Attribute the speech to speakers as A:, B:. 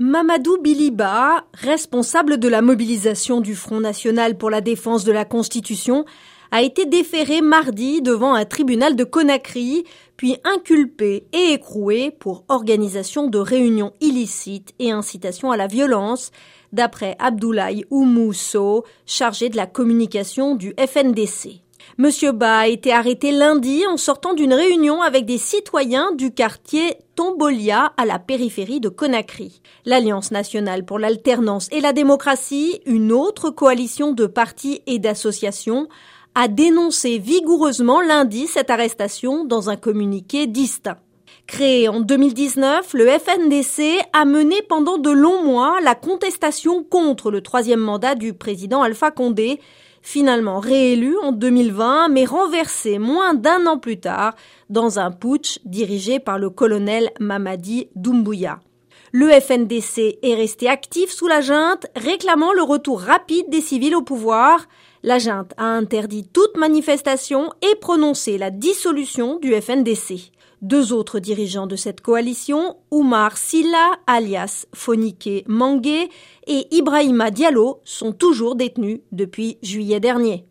A: Mamadou Biliba, responsable de la mobilisation du Front national pour la défense de la Constitution, a été déféré mardi devant un tribunal de Conakry, puis inculpé et écroué pour organisation de réunions illicites et incitation à la violence, d'après Abdoulaye Oumousso, chargé de la communication du FNDC. Monsieur Ba a été arrêté lundi en sortant d'une réunion avec des citoyens du quartier Tombolia à la périphérie de Conakry. L'Alliance nationale pour l'alternance et la démocratie, une autre coalition de partis et d'associations, a dénoncé vigoureusement lundi cette arrestation dans un communiqué distinct. Créé en 2019, le FNDC a mené pendant de longs mois la contestation contre le troisième mandat du président Alpha Condé, finalement réélu en 2020 mais renversé moins d'un an plus tard dans un putsch dirigé par le colonel Mamadi Doumbouya. Le FNDC est resté actif sous la junte, réclamant le retour rapide des civils au pouvoir. La junte a interdit toute manifestation et prononcé la dissolution du FNDC. Deux autres dirigeants de cette coalition, Oumar Silla, alias Fonike Mangué, et Ibrahima Diallo, sont toujours détenus depuis juillet dernier.